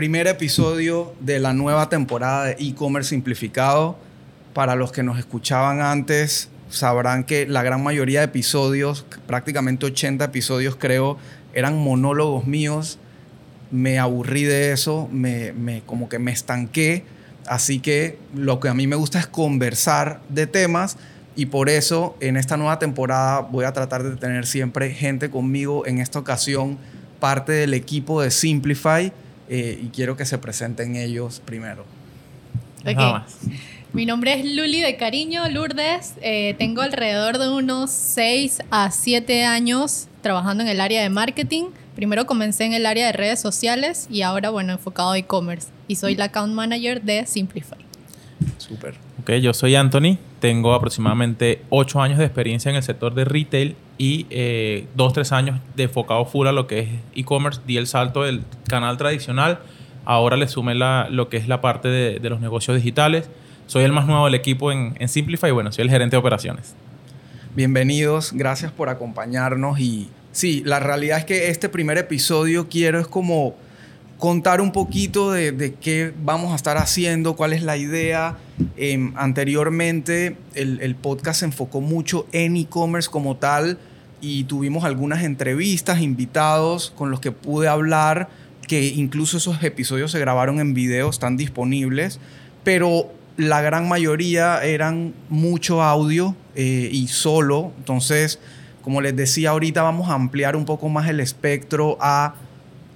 primer episodio de la nueva temporada de e-commerce simplificado. Para los que nos escuchaban antes, sabrán que la gran mayoría de episodios, prácticamente 80 episodios creo, eran monólogos míos. Me aburrí de eso, me, me, como que me estanqué. Así que lo que a mí me gusta es conversar de temas y por eso en esta nueva temporada voy a tratar de tener siempre gente conmigo. En esta ocasión, parte del equipo de Simplify eh, y quiero que se presenten ellos primero. Okay. Mi nombre es Luli de Cariño, Lourdes. Eh, tengo alrededor de unos 6 a 7 años trabajando en el área de marketing. Primero comencé en el área de redes sociales y ahora, bueno, enfocado a e-commerce. Y soy la account manager de Simplify. Súper. Ok, yo soy Anthony. Tengo aproximadamente 8 años de experiencia en el sector de retail y eh, 2, 3 años de enfocado full a lo que es e-commerce. Di el salto del canal tradicional. Ahora le sumé la, lo que es la parte de, de los negocios digitales soy el más nuevo del equipo en, en Simplify y bueno, soy el gerente de operaciones. Bienvenidos, gracias por acompañarnos y sí, la realidad es que este primer episodio quiero es como contar un poquito de, de qué vamos a estar haciendo, cuál es la idea. Eh, anteriormente el, el podcast se enfocó mucho en e-commerce como tal y tuvimos algunas entrevistas, invitados con los que pude hablar, que incluso esos episodios se grabaron en video, están disponibles, pero la gran mayoría eran mucho audio eh, y solo. Entonces, como les decía ahorita, vamos a ampliar un poco más el espectro a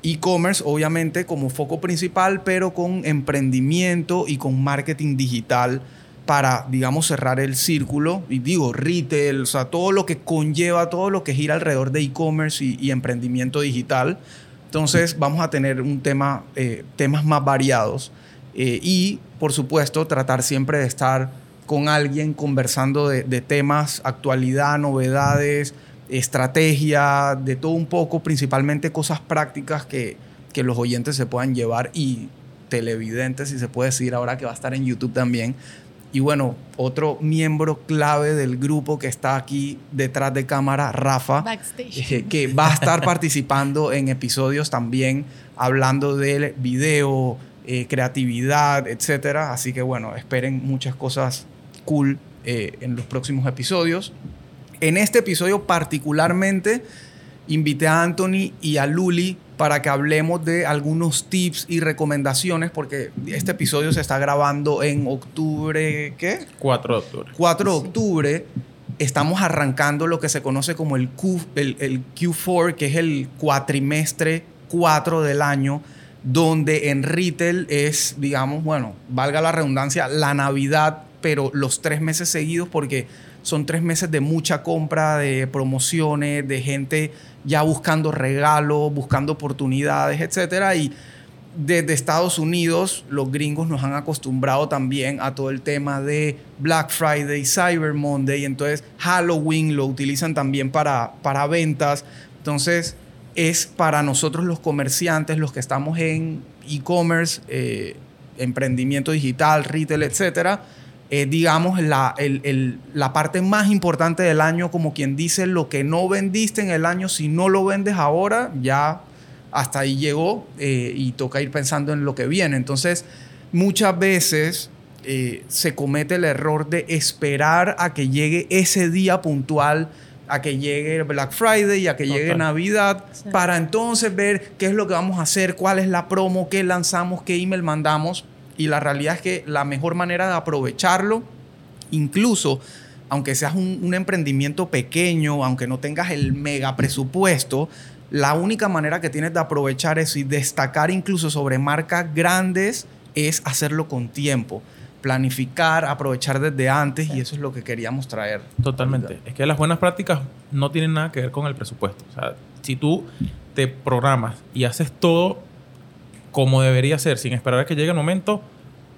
e-commerce, obviamente como foco principal, pero con emprendimiento y con marketing digital para, digamos, cerrar el círculo. Y digo, retail, o sea, todo lo que conlleva, todo lo que gira alrededor de e-commerce y, emprendimiento digital. Entonces, vamos a tener un tema, eh, temas más variados. Eh, y, por supuesto, tratar siempre de estar con alguien conversando de, de, temas, actualidad, novedades, estrategia, de todo un poco, principalmente cosas prácticas que, que los oyentes se puedan llevar y televidentes, si se puede decir, ahora que va a estar en YouTube también. Y bueno, otro miembro clave del grupo que está aquí detrás de cámara, Rafa, eh, que va a estar participando en episodios también hablando del video, eh, creatividad, etcétera. Así que bueno, esperen muchas cosas cool eh, en los próximos episodios. En este episodio particularmente invité a Anthony y a Luli para que hablemos de algunos tips y recomendaciones, porque este episodio se está grabando en octubre, ¿qué? 4 de octubre. 4 de octubre. Estamos arrancando lo que se conoce como el, Q, el, el Q4, que es el cuatrimestre 4 del año donde en retail es, digamos, bueno, valga la redundancia, la Navidad, pero los tres meses seguidos porque son tres meses de mucha compra, de promociones, de gente ya buscando regalos, buscando oportunidades, etc. Y desde Estados Unidos, los gringos nos han acostumbrado también a todo el tema de Black Friday, Cyber Monday, entonces Halloween lo utilizan también para, para ventas. Entonces, es para nosotros los comerciantes, los que estamos en e-commerce, eh, emprendimiento digital, retail, etcétera, eh, digamos, la, el, el, la parte más importante del año, como quien dice, lo que no vendiste en el año, si no lo vendes ahora, ya hasta ahí llegó eh, y toca ir pensando en lo que viene. Entonces, muchas veces eh, se comete el error de esperar a que llegue ese día puntual a que llegue Black Friday y a que llegue Navidad sí. para entonces ver qué es lo que vamos a hacer, cuál es la promo, qué lanzamos, qué email mandamos. Y la realidad es que la mejor manera de aprovecharlo, incluso aunque seas un, un emprendimiento pequeño, aunque no tengas el mega presupuesto, la única manera que tienes de aprovechar eso y destacar incluso sobre marcas grandes es hacerlo con tiempo planificar, aprovechar desde antes y eso es lo que queríamos traer. Totalmente. Es que las buenas prácticas no tienen nada que ver con el presupuesto. O sea, si tú te programas y haces todo como debería ser, sin esperar a que llegue el momento,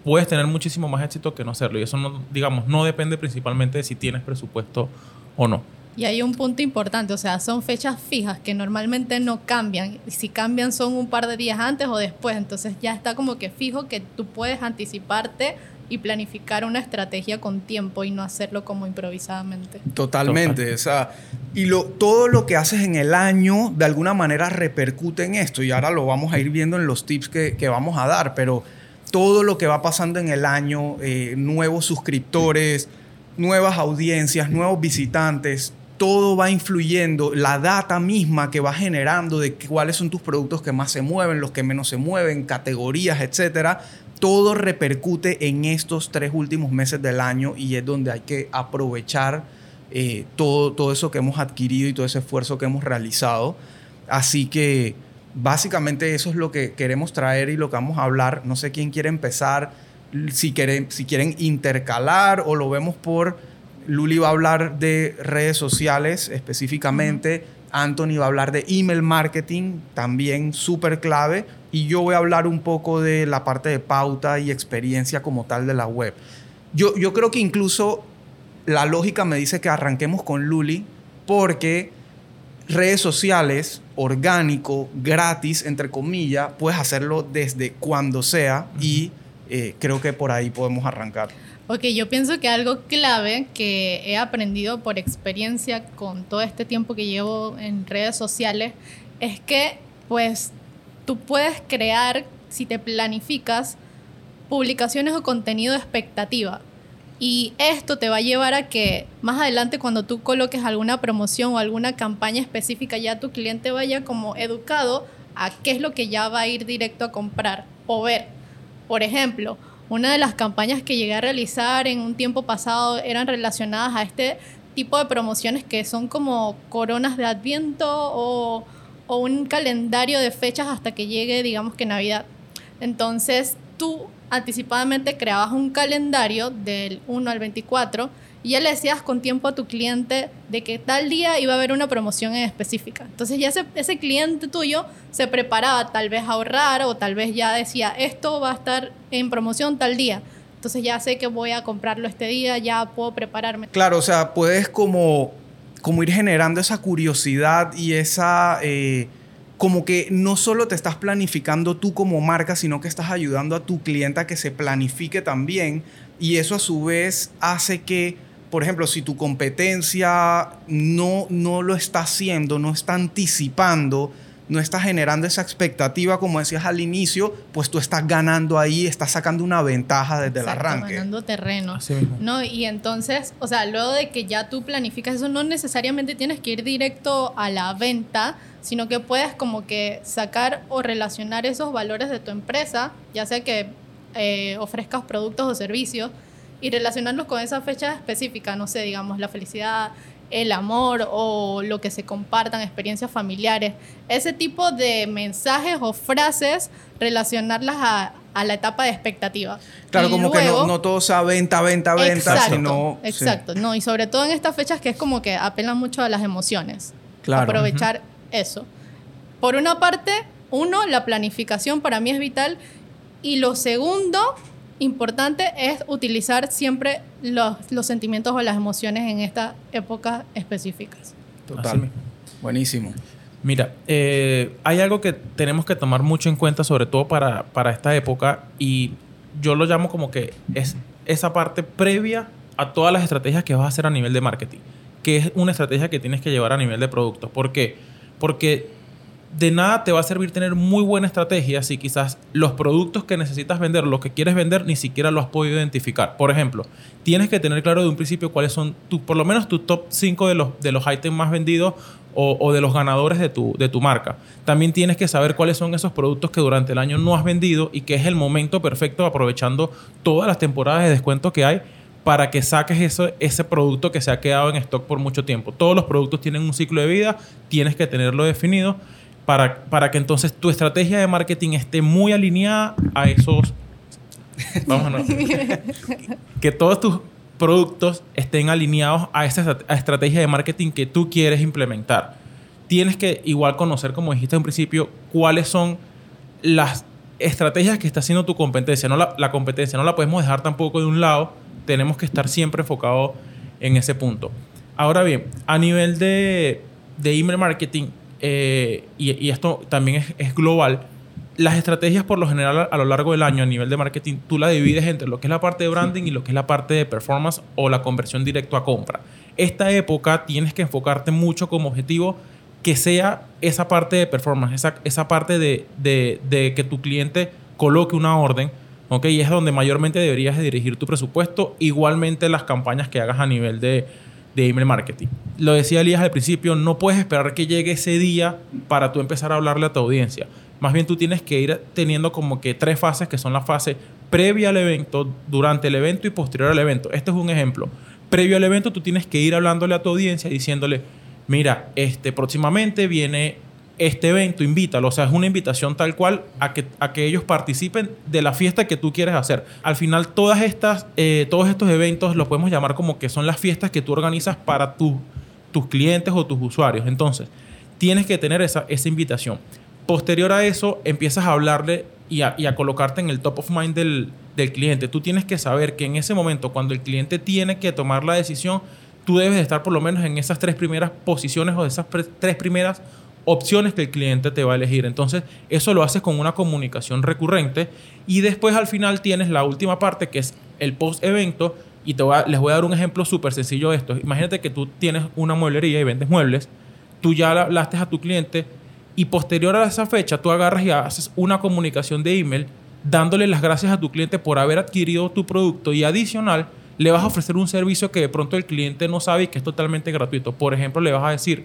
puedes tener muchísimo más éxito que no hacerlo. Y eso, no, digamos, no depende principalmente de si tienes presupuesto o no. Y hay un punto importante, o sea, son fechas fijas que normalmente no cambian. Y si cambian son un par de días antes o después. Entonces ya está como que fijo que tú puedes anticiparte y planificar una estrategia con tiempo y no hacerlo como improvisadamente. Totalmente, o sea, y lo, todo lo que haces en el año de alguna manera repercute en esto y ahora lo vamos a ir viendo en los tips que, que vamos a dar, pero todo lo que va pasando en el año, eh, nuevos suscriptores, nuevas audiencias, nuevos visitantes, todo va influyendo, la data misma que va generando de cuáles son tus productos que más se mueven, los que menos se mueven, categorías, etcétera, todo repercute en estos tres últimos meses del año y es donde hay que aprovechar eh, todo, todo eso que hemos adquirido y todo ese esfuerzo que hemos realizado. Así que básicamente eso es lo que queremos traer y lo que vamos a hablar. No sé quién quiere empezar, si quieren, si quieren intercalar o lo vemos por... Luli va a hablar de redes sociales específicamente. Anthony va a hablar de email marketing, también súper clave. Y yo voy a hablar un poco de la parte de pauta y experiencia como tal de la web. Yo, yo creo que incluso la lógica me dice que arranquemos con Luli porque redes sociales, orgánico, gratis, entre comillas, puedes hacerlo desde cuando sea y eh, creo que por ahí podemos arrancar. Ok, yo pienso que algo clave que he aprendido por experiencia con todo este tiempo que llevo en redes sociales es que pues tú puedes crear, si te planificas, publicaciones o contenido de expectativa. Y esto te va a llevar a que más adelante cuando tú coloques alguna promoción o alguna campaña específica, ya tu cliente vaya como educado a qué es lo que ya va a ir directo a comprar o ver. Por ejemplo, una de las campañas que llegué a realizar en un tiempo pasado eran relacionadas a este tipo de promociones que son como coronas de adviento o, o un calendario de fechas hasta que llegue, digamos que Navidad. Entonces tú anticipadamente creabas un calendario del 1 al 24 y ya le decías con tiempo a tu cliente de que tal día iba a haber una promoción en específica. Entonces ya ese, ese cliente tuyo se preparaba tal vez a ahorrar o tal vez ya decía, esto va a estar en promoción tal día. Entonces ya sé que voy a comprarlo este día, ya puedo prepararme. Claro, o sea, puedes como, como ir generando esa curiosidad y esa... Eh, como que no solo te estás planificando tú como marca, sino que estás ayudando a tu cliente a que se planifique también. Y eso a su vez hace que, por ejemplo, si tu competencia no, no lo está haciendo, no está anticipando, no está generando esa expectativa, como decías al inicio, pues tú estás ganando ahí, estás sacando una ventaja desde el arranque. ganando terreno. ¿no? Y entonces, o sea, luego de que ya tú planificas eso, no necesariamente tienes que ir directo a la venta, sino que puedes como que sacar o relacionar esos valores de tu empresa, ya sea que eh, ofrezcas productos o servicios, y relacionarlos con esa fecha específica, no sé, digamos, la felicidad, el amor o lo que se compartan, experiencias familiares. Ese tipo de mensajes o frases, relacionarlas a, la etapa de expectativa. Claro, como que no, todo sea venta, venta, venta, exacto, sino... Exacto, no, y sobre todo en estas fechas que es como que apelan mucho a las emociones. Claro. Aprovechar eso. Por una parte, uno, la planificación para mí es vital. Y lo segundo, importante es utilizar siempre los, los sentimientos o las emociones en estas épocas específicas. Total. Buenísimo. Mira, eh, hay algo que tenemos que tomar mucho en cuenta, sobre todo para, para esta época, y yo lo llamo como que es esa parte previa a todas las estrategias que vas a hacer a nivel de marketing, que es una estrategia que tienes que llevar a nivel de producto. ¿Por qué? Porque de nada te va a servir tener muy buena estrategia si quizás los productos que necesitas vender, los que quieres vender, ni siquiera los has podido identificar. Por ejemplo, tienes que tener claro de un principio cuáles son por lo menos tus top 5 de los, de los items más vendidos o, de los ganadores de tu, de tu marca. También tienes que saber cuáles son esos productos que durante el año no has vendido y que es el momento perfecto aprovechando todas las temporadas de descuento que hay para que saques ese producto que se ha quedado en stock por mucho tiempo. Todos los productos tienen un ciclo de vida, tienes que tenerlo definido para, para que entonces tu estrategia de marketing esté muy alineada a esos... Vamos a que todos tus productos estén alineados a esa estrategia de marketing que tú quieres implementar. Tienes que igual conocer, como dijiste en principio, cuáles son las estrategias que está haciendo tu competencia. No la, la, competencia no la podemos dejar tampoco de un lado. Tenemos que estar siempre enfocados en ese punto. Ahora bien, a nivel de, de email marketing, eh, y, esto también es, global, las estrategias por lo general a lo largo del año a nivel de marketing, tú la divides entre lo que es la parte de branding y lo que es la parte de performance o la conversión directo a compra. Esta época tienes que enfocarte mucho como objetivo que sea esa parte de performance, esa, esa parte de, de, que tu cliente coloque una orden, ¿ok? Y es donde mayormente deberías dirigir tu presupuesto, igualmente las campañas que hagas a nivel de, de email marketing. Lo decía Elías al principio, no puedes esperar que llegue ese día para tú empezar a hablarle a tu audiencia más bien tú tienes que ir teniendo como que tres fases que son la fase previa al evento, durante el evento y posterior al evento. Este es un ejemplo. Previo al evento tú tienes que ir hablándole a tu audiencia diciéndole, mira, este próximamente viene este evento, invítalo. O sea, es una invitación tal cual a que, a que ellos participen de la fiesta que tú quieres hacer. Al final, todas estas, eh, todos estos eventos los podemos llamar como que son las fiestas que tú organizas para tus clientes o tus usuarios. Entonces, tienes que tener esa, esa invitación. Posterior a eso, empiezas a hablarle y a, colocarte en el top of mind del, cliente. Tú tienes que saber que en ese momento, cuando el cliente tiene que tomar la decisión, tú debes estar por lo menos en esas tres primeras posiciones o esas tres primeras opciones que el cliente te va a elegir. Entonces, eso lo haces con una comunicación recurrente y después al final tienes la última parte que es el post-evento y te les voy a dar un ejemplo súper sencillo de esto. Imagínate que tú tienes una mueblería y vendes muebles, tú ya hablaste a tu cliente, y posterior a esa fecha tú agarras y haces una comunicación de email dándole las gracias a tu cliente por haber adquirido tu producto y adicional le vas a ofrecer un servicio que de pronto el cliente no sabe y que es totalmente gratuito. Por ejemplo, le vas a decir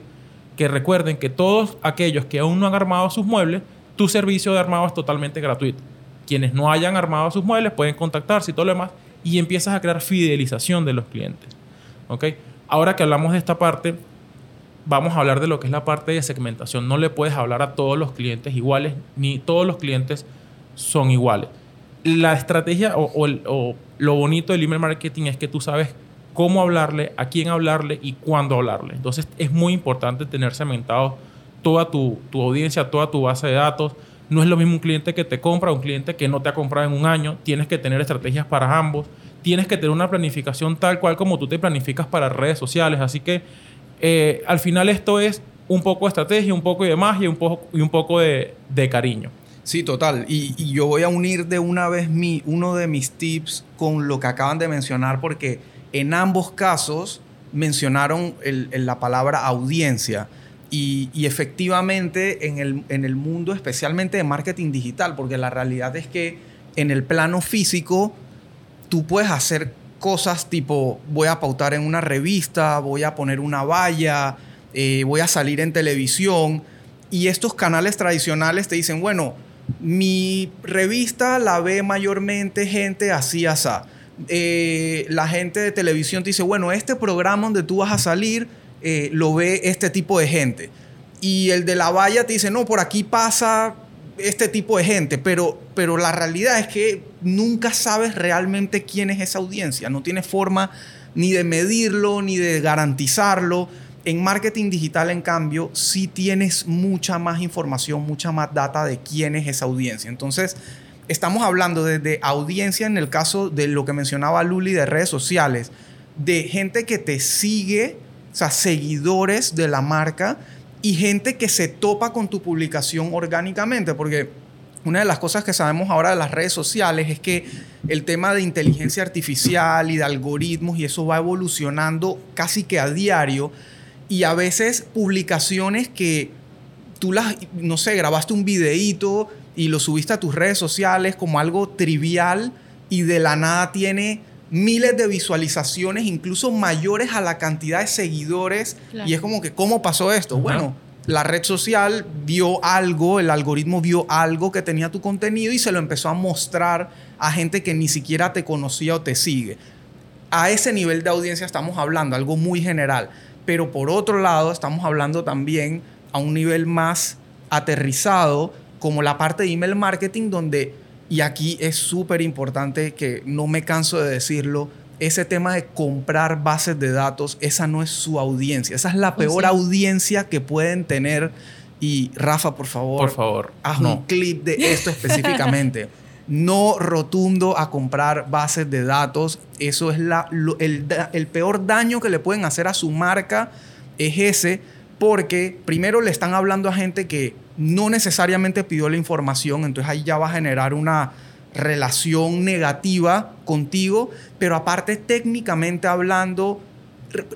que recuerden que todos aquellos que aún no han armado sus muebles, tu servicio de armado es totalmente gratuito. Quienes no hayan armado sus muebles pueden contactarse y todo lo demás y empiezas a crear fidelización de los clientes. Ahora que hablamos de esta parte, vamos a hablar de lo que es la parte de segmentación. No le puedes hablar a todos los clientes iguales, ni todos los clientes son iguales. La estrategia o, lo bonito del email marketing es que tú sabes cómo hablarle, a quién hablarle y cuándo hablarle. Entonces es muy importante tener segmentado toda tu, tu audiencia, toda tu base de datos. No es lo mismo un cliente que te compra, un cliente que no te ha comprado en un año. Tienes que tener estrategias para ambos. Tienes que tener una planificación tal cual como tú te planificas para redes sociales. Así que eh, al final esto es un poco de estrategia, un poco de magia un poco, y un poco de, cariño. Sí, total. Y, yo voy a unir de una vez mi, uno de mis tips con lo que acaban de mencionar, porque en ambos casos mencionaron la palabra audiencia. Y, efectivamente en el, en el mundo, especialmente de marketing digital, porque la realidad es que en el plano físico tú puedes hacer cosas tipo voy a pautar en una revista, voy a poner una valla, eh, voy a salir en televisión. Y estos canales tradicionales te dicen, bueno, mi revista la ve mayormente gente así, así. Eh, la gente de televisión te dice, bueno, este programa donde tú vas a salir eh, lo ve este tipo de gente. Y el de la valla te dice, no, por aquí pasa este tipo de gente, pero, pero la realidad es que nunca sabes realmente quién es esa audiencia, no tienes forma ni de medirlo, ni de garantizarlo. En marketing digital, en cambio, sí tienes mucha más información, mucha más data de quién es esa audiencia. Entonces, estamos hablando de, audiencia en el caso de lo que mencionaba Luli de redes sociales, de gente que te sigue, o sea, seguidores de la marca y gente que se topa con tu publicación orgánicamente, porque una de las cosas que sabemos ahora de las redes sociales es que el tema de inteligencia artificial y de algoritmos y eso va evolucionando casi que a diario y a veces publicaciones que tú las, no sé, grabaste un videíto y lo subiste a tus redes sociales como algo trivial y de la nada tiene miles de visualizaciones, incluso mayores a la cantidad de seguidores. Y es como que, ¿cómo pasó esto? Bueno, la red social vio algo, el algoritmo vio algo que tenía tu contenido y se lo empezó a mostrar a gente que ni siquiera te conocía o te sigue. A ese nivel de audiencia estamos hablando, algo muy general. Pero por otro lado, estamos hablando también a un nivel más aterrizado, como la parte de email marketing, donde y aquí es súper importante que no me canso de decirlo, ese tema de comprar bases de datos, esa no es su audiencia, esa es la pues peor audiencia que pueden tener. Y Rafa, por favor, por favor, haz un clip de esto específicamente. no rotundo a comprar bases de datos. Eso es la, el, el peor daño que le pueden hacer a su marca, es ese, porque primero le están hablando a gente que no necesariamente pidió la información, entonces ahí ya va a generar una relación negativa contigo, pero aparte técnicamente hablando,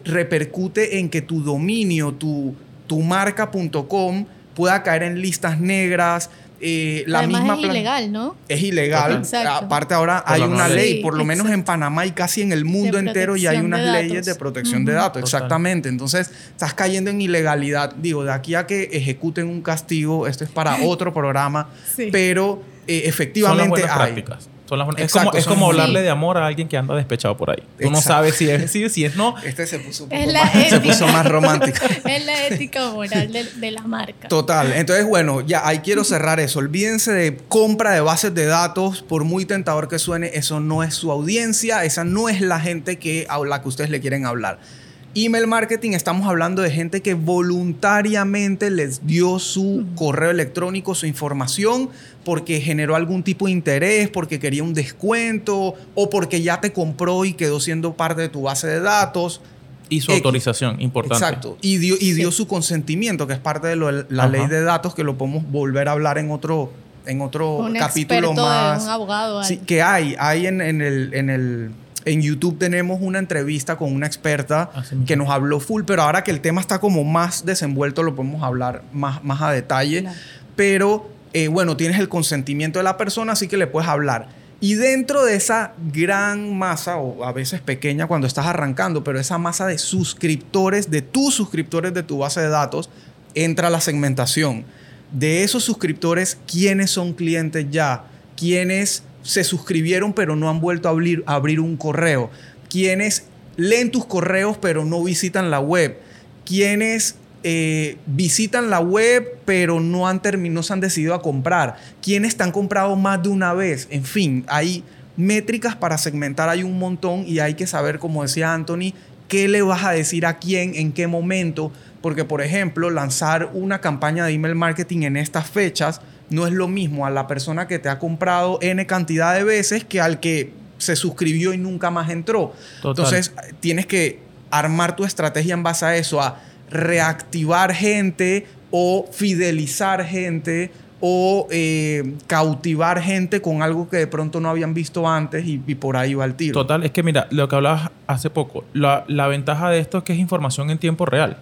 repercute en que tu dominio, tu, tu marca.com pueda caer en listas negras, eh, la Además misma es ilegal, ¿no? Es ilegal. Exacto. Aparte ahora Por hay una ley, ley. por lo menos en. Panamá y casi en el mundo entero ya hay unas de leyes de protección de datos, Total. exactamente. Entonces estás cayendo en ilegalidad. Digo, de aquí a que ejecuten un castigo, esto es para otro programa, Sí. pero eh, Son las efectivamente buenas hay. prácticas. Son las buenas- Exacto, es como, es son- como Sí. hablarle de amor a alguien que anda despechado por ahí. Tú no Exacto. sabes si es sí, si es no. Este se puso, un poco la más, se ética. puso más romántico. es la ética moral de, de la marca. Total. Entonces, bueno, ya ahí quiero cerrar eso. Olvídense de compra de bases de datos, por muy tentador que suene, eso no es su audiencia, esa no es la gente que, a la que ustedes le quieren hablar. Email marketing, estamos hablando de gente que voluntariamente les dio su correo electrónico, su información, porque generó algún tipo de interés, porque quería un descuento o porque ya te compró y quedó siendo parte de tu base de datos. Y su autorización, importante. Exacto. Y dio, y dio Sí. su consentimiento, que es parte de lo la Ajá. ley de datos, que lo podemos volver a hablar en otro, en otro Un capítulo más. de un abogado. Sí, que hay. Hay en, en el, en el. En YouTube tenemos una entrevista con una experta Así mismo. que nos habló full, pero ahora que el tema está como más desenvuelto, lo podemos hablar más, más a detalle. Claro. Pero eh, bueno, tienes el consentimiento de la persona, así que le puedes hablar. Y dentro de esa gran masa, o a veces pequeña cuando estás arrancando, pero esa masa de suscriptores, de tus suscriptores de tu base de datos, entra la segmentación. De esos suscriptores, ¿quiénes son clientes ya? ¿Quiénes se suscribieron pero no han vuelto a abrir, abrir un correo? ¿Quiénes leen tus correos pero no visitan la web? ¿Quiénes eh, visitan la web pero no han no se han decidido a comprar? ¿Quiénes te han comprado más de una vez? En fin, hay métricas para segmentar, hay un montón y hay que saber, como decía Anthony, qué le vas a decir a quién, en qué momento. Porque, por ejemplo, lanzar una campaña de email marketing en estas fechas no es lo mismo a la persona que te ha comprado N cantidad de veces que al que se suscribió y nunca más entró. Total. Entonces, tienes que armar tu estrategia en base a eso, a reactivar gente o fidelizar gente o eh, cautivar gente con algo que de pronto no habían visto antes y, y por ahí va el tiro. Total, es que mira, lo que hablabas hace poco, la, la ventaja de esto es que es información en tiempo real.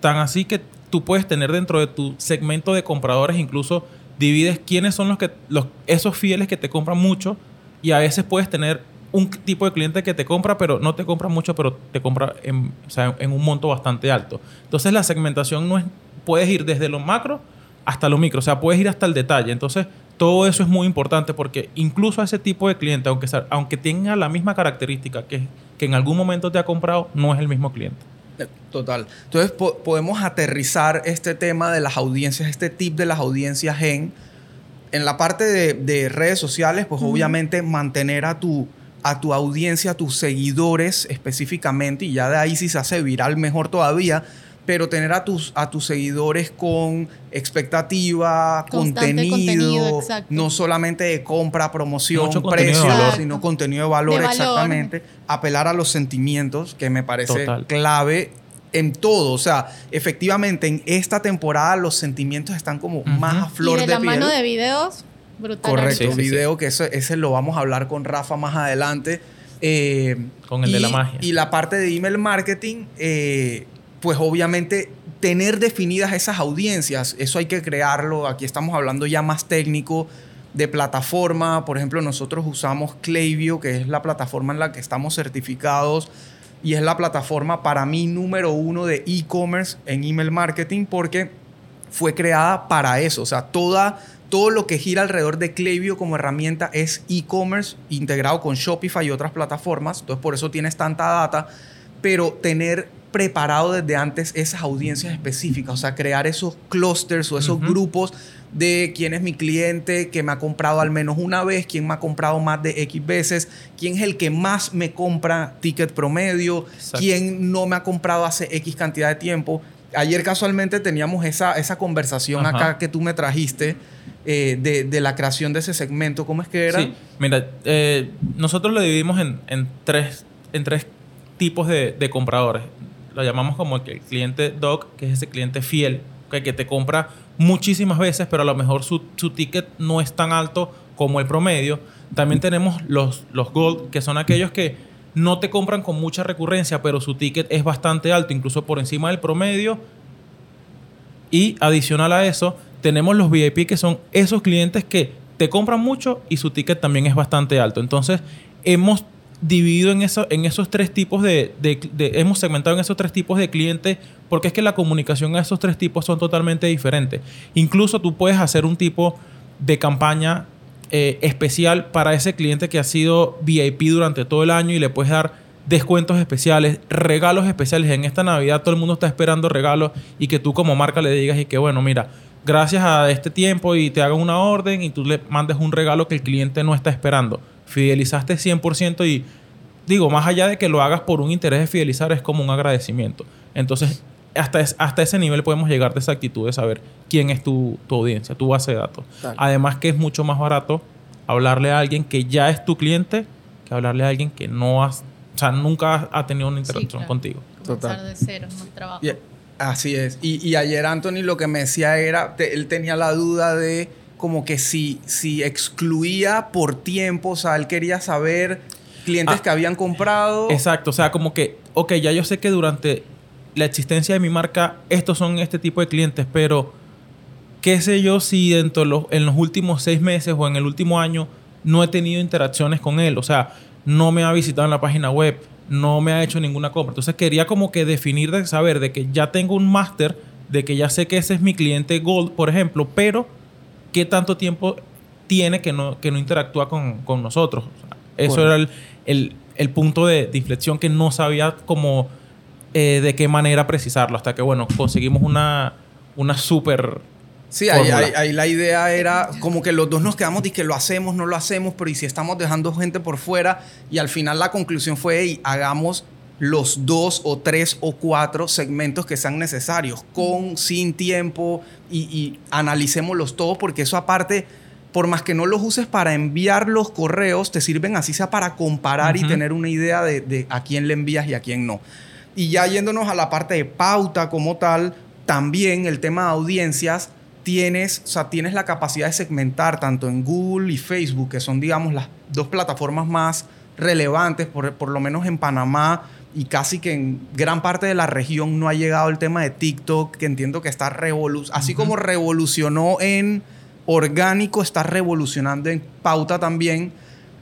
Tan así que tú puedes tener dentro de tu segmento de compradores, incluso divides quiénes son los que, los, esos fieles que te compran mucho y a veces puedes tener un tipo de cliente que te compra, pero no te compra mucho, pero te compra en, o sea, en un monto bastante alto. Entonces la segmentación no es, puedes ir desde lo macro hasta lo micro, o sea, puedes ir hasta el detalle. Entonces, todo eso es muy importante porque incluso ese tipo de cliente, aunque, aunque tenga la misma característica que, que en algún momento te ha comprado, no es el mismo cliente. Eh, Total. Entonces po- podemos aterrizar este tema de las audiencias, este tip de las audiencias en, en la parte de, de redes sociales, pues obviamente mantener a tu, a tu audiencia, a tus seguidores específicamente, y ya de ahí si se hace viral mejor todavía, pero tener a tus, a tus seguidores con expectativa, Constante contenido, no solamente de compra, promoción, Mucho precio, sino contenido de valor, De valor. exactamente. Apelar a los sentimientos, que me parece Total. clave en todo. O sea, efectivamente, en esta temporada los sentimientos están como más a flor y de, de, la piel. mano de videos, brutal. Correcto, Sí, sí, sí. video que ese, ese lo vamos a hablar con Rafa más adelante. Eh, Con el y, de la magia. Y la parte de email marketing, eh, pues obviamente tener definidas esas audiencias, eso hay que crearlo. Aquí estamos hablando ya más técnico de plataforma. Por ejemplo, nosotros usamos Klaviyo, que es la plataforma en la que estamos certificados y es la plataforma para mí número uno de e-commerce en email marketing porque fue creada para eso. O sea, toda, todo lo que gira alrededor de Klaviyo como herramienta es e-commerce integrado con Shopify y otras plataformas. Entonces, por eso tienes tanta data. Pero tener preparado desde antes esas audiencias específicas, o sea, crear esos clusters o esos grupos de quién es mi cliente que me ha comprado al menos una vez, quién me ha comprado más de X veces, quién es el que más me compra ticket promedio, Exacto. quién no me ha comprado hace X cantidad de tiempo. Ayer casualmente teníamos esa, esa conversación Ajá. acá que tú me trajiste eh, de, de la creación de ese segmento. ¿Cómo es que era? Sí, mira, eh, nosotros lo dividimos en, en tres, en tres tipos de, de compradores. Lo llamamos como el cliente DOC, que es ese cliente fiel, que te compra muchísimas veces, pero a lo mejor su, ticket no es tan alto como el promedio. También tenemos los, los Gold, que son aquellos que no te compran con mucha recurrencia, pero su ticket es bastante alto, incluso por encima del promedio. Y adicional a eso, tenemos los VIP, que son esos clientes que te compran mucho y su ticket también es bastante alto. Entonces, hemos dividido en, eso, en esos tres tipos de, Hemos segmentado en esos tres tipos de clientes porque es que la comunicación a esos tres tipos son totalmente diferentes. Incluso tú puedes hacer un tipo de campaña eh, especial para ese cliente que ha sido VIP durante todo el año y le puedes dar descuentos especiales, regalos especiales. En esta Navidad todo el mundo está esperando regalos y que tú como marca le digas y que bueno, mira, gracias a este tiempo y te hagan una orden y tú le mandes un regalo que el cliente no está esperando. Fidelizaste 100% y digo, más allá de que lo hagas por un interés de fidelizar, es como un agradecimiento. Entonces, hasta, hasta ese nivel podemos llegar de esa actitud de saber quién es tu, audiencia, tu base de datos. Además que es mucho más barato hablarle a alguien que ya es tu cliente que hablarle a alguien que no has, o sea, nunca ha tenido una interacción contigo. Total. de cero, más trabajo. Así es. Y, ayer Anthony lo que me decía era, él tenía la duda de como que si, si excluía por tiempo, o sea, él quería saber clientes ah. que habían comprado. Exacto, o sea, como que, ok, ya yo sé que durante la existencia de mi marca, estos son este tipo de clientes, pero qué sé yo si dentro de los, en los últimos seis meses o en el último año no he tenido interacciones con él, o sea, no me ha visitado en la página web, no me ha hecho ninguna compra. Entonces quería como que definir de saber de que ya tengo un máster, de que ya sé que ese es mi cliente Gold, por ejemplo, pero qué tanto tiempo tiene que no, que no interactúa con, nosotros. eso era el, punto de, inflexión que no sabía cómo, eh, de qué manera precisarlo, hasta que, bueno, conseguimos una, una súper Sí, ahí, la idea era como que los dos nos quedamos y que lo hacemos, no lo hacemos, pero y si estamos dejando gente por fuera y al final la conclusión fue, y hagamos los dos o tres o cuatro segmentos que sean necesarios, con, sin tiempo y, y analicémoslos todos porque eso aparte, por más que no los uses para enviar los correos, te sirven así sea para comparar y tener una idea de, de a quién le envías y a quién no. Y ya yéndonos a la parte de pauta como tal, también el tema de audiencias, tienes, o sea, tienes la capacidad de segmentar tanto en Google y Facebook, que son, digamos, las dos plataformas más relevantes, por, por lo menos en Panamá y casi que en gran parte de la región no ha llegado el tema de TikTok, que entiendo que está revolucionando, así como revolucionó en orgánico, está revolucionando en pauta también.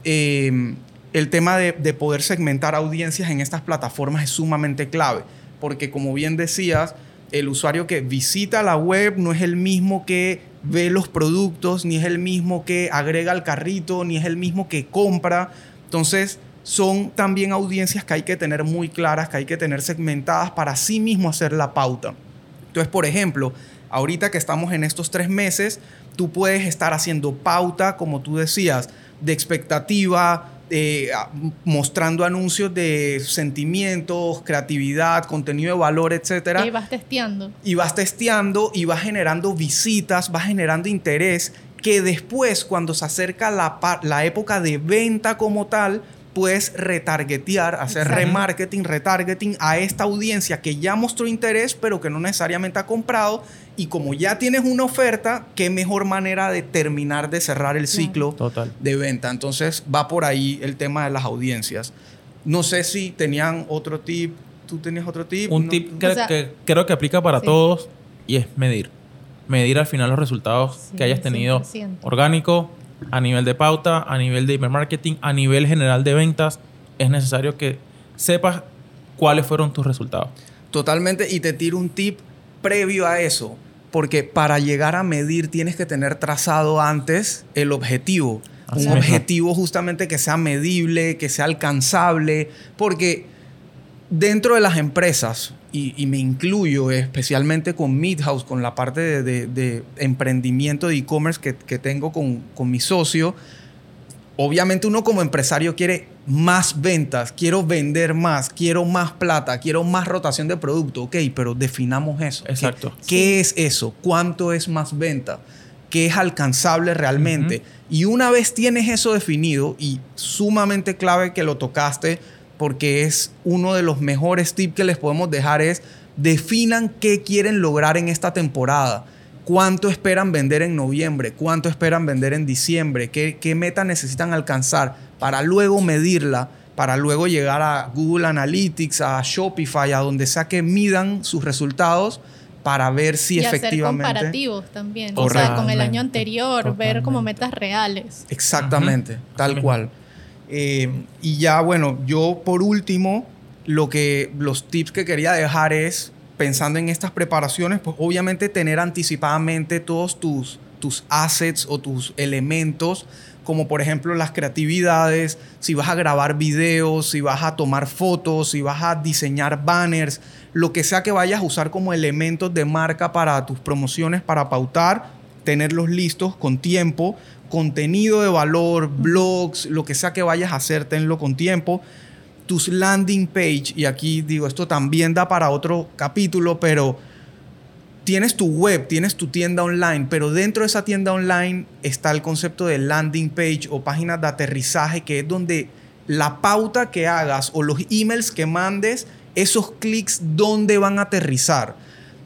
Eh, el tema de, de poder segmentar audiencias en estas plataformas es sumamente clave, porque como bien decías, el usuario que visita la web no es el mismo que ve los productos, ni es el mismo que agrega al carrito, ni es el mismo que compra. Entonces, son también audiencias que hay que tener muy claras, que hay que tener segmentadas para sí mismo hacer la pauta. Entonces, por ejemplo, ahorita que estamos en estos tres meses, tú puedes estar haciendo pauta, como tú decías, de expectativa, eh, mostrando anuncios de sentimientos, creatividad, contenido de valor, etc. Y vas testeando. Y vas testeando y vas generando visitas, vas generando interés que después, cuando se acerca la, la época de venta como tal, puedes retargetear, hacer remarketing, retargeting a esta audiencia que ya mostró interés, pero que no necesariamente ha comprado. Y como ya tienes una oferta, qué mejor manera de terminar de cerrar el ciclo de venta. Entonces va por ahí el tema de las audiencias. No sé si tenían otro tip. ¿Tú tenías otro tip? Un tip que, creo que aplica para todos y es medir. Medir al final los resultados que hayas tenido orgánico, a nivel de pauta, a nivel de email marketing, a nivel general de ventas, es necesario que sepas cuáles fueron tus resultados. Totalmente, y te tiro un tip previo a eso, porque para llegar a medir tienes que tener trazado antes el objetivo. un objetivo justamente que sea medible, que sea alcanzable, porque dentro de las empresas, y, me incluyo especialmente con Midhouse, con la parte de, emprendimiento de e-commerce que, tengo con, mi socio, obviamente uno como empresario quiere más ventas, quiero vender más, quiero más plata, quiero más rotación de producto, ok, pero definamos eso. Exacto. ¿Qué, es eso? ¿Cuánto es más venta? ¿Qué es alcanzable realmente? Y una vez tienes eso definido y sumamente clave que lo tocaste, porque es uno de los mejores tips que les podemos dejar es definan qué quieren lograr en esta temporada. ¿Cuánto esperan vender en noviembre? ¿Cuánto esperan vender en diciembre? ¿Qué, qué meta necesitan alcanzar para luego medirla? Para luego llegar a Google Analytics, a Shopify, a donde sea que midan sus resultados para ver si y efectivamente. Hacer comparativos también. O sea, con el año anterior, ver como metas reales. Exactamente, tal cual. Eh, y ya, bueno, yo por último, lo que los tips que quería dejar es pensando en estas preparaciones, pues obviamente tener anticipadamente todos tus, tus assets o tus elementos, como por ejemplo las creatividades, si vas a grabar videos, si vas a tomar fotos, si vas a diseñar banners, lo que sea que vayas a usar como elementos de marca para tus promociones, para pautar, tenerlos listos con tiempo, contenido de valor, blogs, lo que sea que vayas a hacer, tenlo con tiempo. Tus landing page, y aquí digo, esto también da para otro capítulo, pero tienes tu web, tienes tu tienda online, pero dentro de esa tienda online está el concepto de landing page o páginas de aterrizaje, que es donde la pauta que hagas o los emails que mandes esos clics dónde van a aterrizar.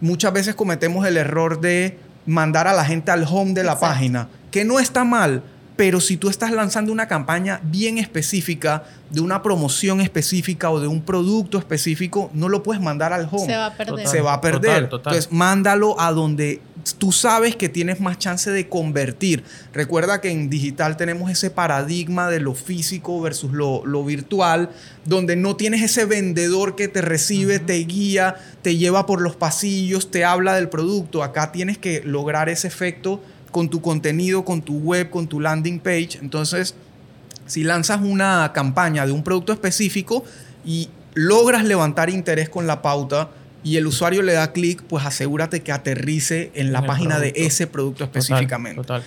Muchas veces cometemos el error de mandar a la gente al home de la página, que no está mal, pero si tú estás lanzando una campaña bien específica, de una promoción específica o de un producto específico, no lo puedes mandar al home. Se va a perder. Se va a perder. Entonces, mándalo a donde tú sabes que tienes más chance de convertir. Recuerda que en digital tenemos ese paradigma de lo físico versus lo, virtual, donde no tienes ese vendedor que te recibe, te guía, te lleva por los pasillos, te habla del producto. Acá tienes que lograr ese efecto con tu contenido, con tu web, con tu landing page. Entonces, si lanzas una campaña de un producto específico y logras levantar interés con la pauta, y el usuario le da clic, pues asegúrate que aterrice en la página de ese producto específicamente. Total,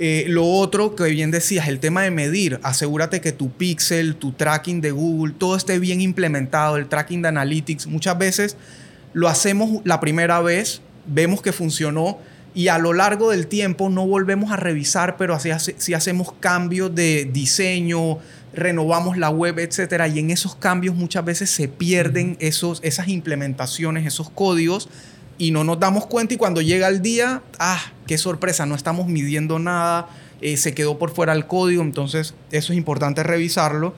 eh, lo otro que bien decías, el tema de medir. Asegúrate que tu pixel, tu tracking de Google, todo esté bien implementado, el tracking de Analytics. Muchas veces lo hacemos la primera vez, vemos que funcionó y a lo largo del tiempo no volvemos a revisar, pero así, si hacemos cambios de diseño, renovamos la web, etcétera, y en esos cambios muchas veces se pierden esos, esas implementaciones, esos códigos, y no nos damos cuenta y cuando llega el día, ah, qué sorpresa, no estamos midiendo nada, eh, se quedó por fuera el código, entonces eso es importante revisarlo.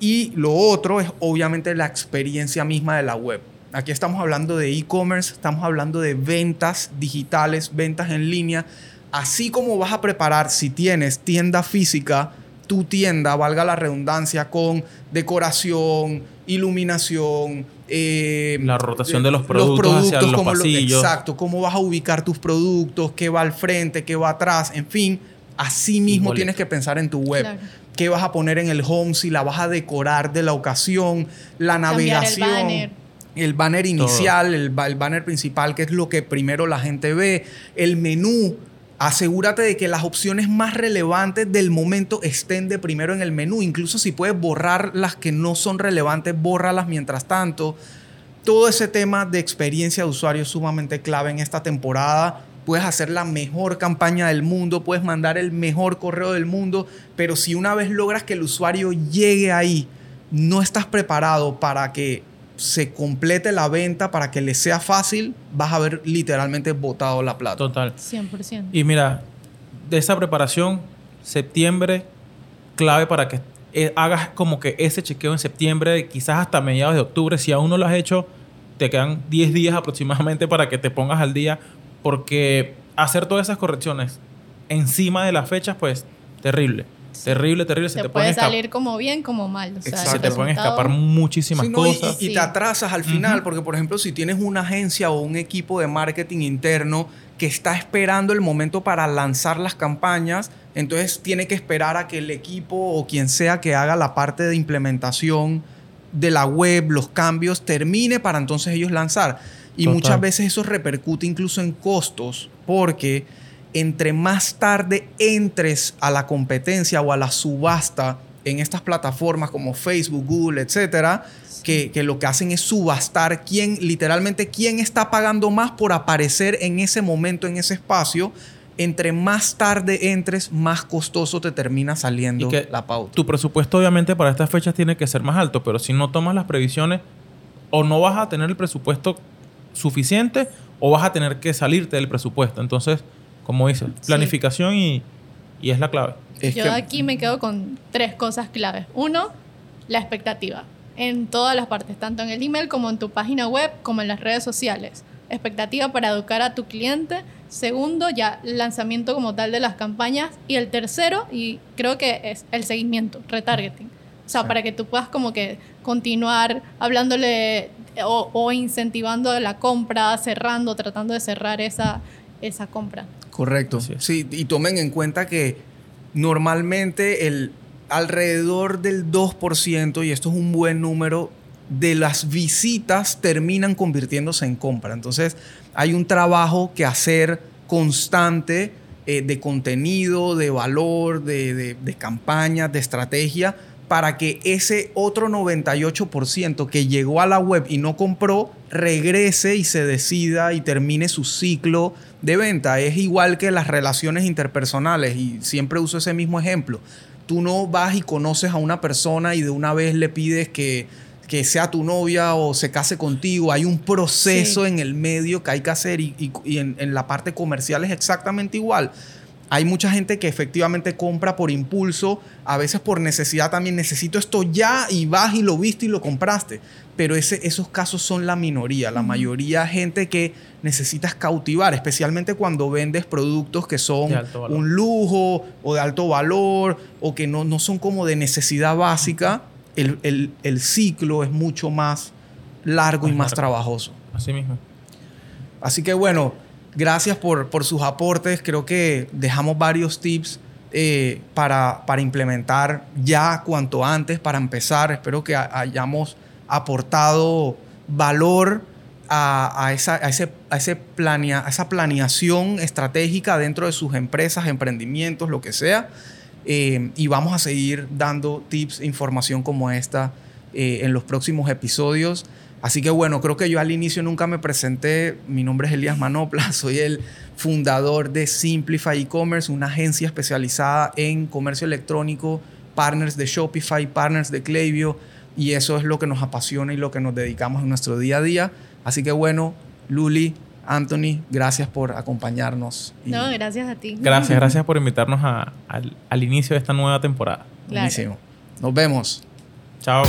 Y lo otro es obviamente la experiencia misma de la web. Aquí estamos hablando de e-commerce, estamos hablando de ventas digitales, ventas en línea. Así como vas a preparar, si tienes tienda física, tu tienda, valga la redundancia, con decoración, iluminación, eh, la rotación de los productos, hacia los pasillos. exacto, cómo vas a ubicar tus productos, qué va al frente, qué va atrás, en fin, así mismo tienes que pensar en tu web. ¿Qué vas a poner en el home? Si la vas a decorar de la ocasión, la navegación. El banner. el banner inicial, el, el banner principal, que es lo que primero la gente ve, el menú, asegúrate de que las opciones más relevantes del momento estén de primero en el menú. Incluso si puedes borrar las que no son relevantes, bórralas mientras tanto. Todo ese tema de experiencia de usuario es sumamente clave en esta temporada. Puedes hacer la mejor campaña del mundo, puedes mandar el mejor correo del mundo, pero si una vez logras que el usuario llegue ahí, no estás preparado para que se complete la venta para que le sea fácil, vas a haber literalmente botado la plata. Total. 100%. Y mira, de esa preparación, septiembre, clave para que eh, hagas como que ese chequeo en septiembre, quizás hasta mediados de octubre. Si aún no lo has hecho, te quedan 10 días aproximadamente para que te pongas al día, porque hacer todas esas correcciones encima de las fechas, pues terrible. Terrible, terrible. Se te, puede salir como bien, como mal. se te pueden escapar muchísimas cosas. Y, te atrasas al final, porque por ejemplo, si tienes una agencia o un equipo de marketing interno que está esperando el momento para lanzar las campañas, entonces tiene que esperar a que el equipo o quien sea que haga la parte de implementación de la web, los cambios, termine para entonces ellos lanzar. Y muchas veces eso repercute incluso en costos, porque entre más tarde entres a la competencia o a la subasta en estas plataformas como Facebook, Google, etcétera, que, lo que hacen es subastar quién, literalmente, quién está pagando más por aparecer en ese momento, en ese espacio. Entre más tarde entres, más costoso te termina saliendo la pauta. Tu presupuesto, obviamente, para estas fechas tiene que ser más alto, pero si no tomas las previsiones, o no vas a tener el presupuesto suficiente o vas a tener que salirte del presupuesto. Entonces, como dices, planificación y, es la clave. Yo aquí me quedo con tres cosas claves. Uno, la expectativa. En todas las partes, tanto en el email como en tu página web, como en las redes sociales. Expectativa para educar a tu cliente. Segundo, ya el lanzamiento como tal de las campañas. Y el tercero, y creo que es el seguimiento, retargeting. O sea, para que tú puedas como que continuar hablándole o, o, incentivando la compra, cerrando, tratando de cerrar esa, esa compra. Correcto. Sí, y tomen en cuenta que normalmente el alrededor del 2%, y esto es un buen número, de las visitas terminan convirtiéndose en compra. Entonces, hay un trabajo que hacer constante eh, de contenido, de valor, de, de, de campañas, de estrategia, para que ese otro 98% que llegó a la web y no compró, regrese y se decida y termine su ciclo de venta. Es igual que las relaciones interpersonales y siempre uso ese mismo ejemplo. Tú no vas y conoces a una persona y de una vez le pides que, que sea tu novia o se case contigo. Hay un proceso en el medio que hay que hacer y, en, en la parte comercial es exactamente igual hay mucha gente que efectivamente compra por impulso, a veces por necesidad también, necesito esto ya y vas y lo viste y lo compraste. Pero ese, esos casos son la minoría, la mayoría gente que necesitas cautivar, especialmente cuando vendes productos que son un lujo o de alto valor o que no, no son como de necesidad básica, el, el, ciclo es mucho más largo y más trabajoso. Así mismo. Así que bueno, Gracias por, por sus aportes. Creo que dejamos varios tips eh, para, para, implementar ya cuanto antes, para empezar. Espero que hayamos aportado valor a, esa, a, ese, ese planea, esa planeación estratégica dentro de sus empresas, emprendimientos, lo que sea. Eh, y vamos a seguir dando tips, información como esta eh, en los próximos episodios. Así que bueno, creo que yo al inicio nunca me presenté. Mi nombre es Elías Manopla, soy el fundador de Simplify E-Commerce, una agencia especializada en comercio electrónico, partners de Shopify, partners de Klaviyo, y eso es lo que nos apasiona y lo que nos dedicamos en nuestro día a día. Así que bueno, Luli, Anthony, gracias por acompañarnos. No, gracias a ti. Gracias, gracias por invitarnos al, inicio de esta nueva temporada. Buenísimo. Nos vemos. Chao.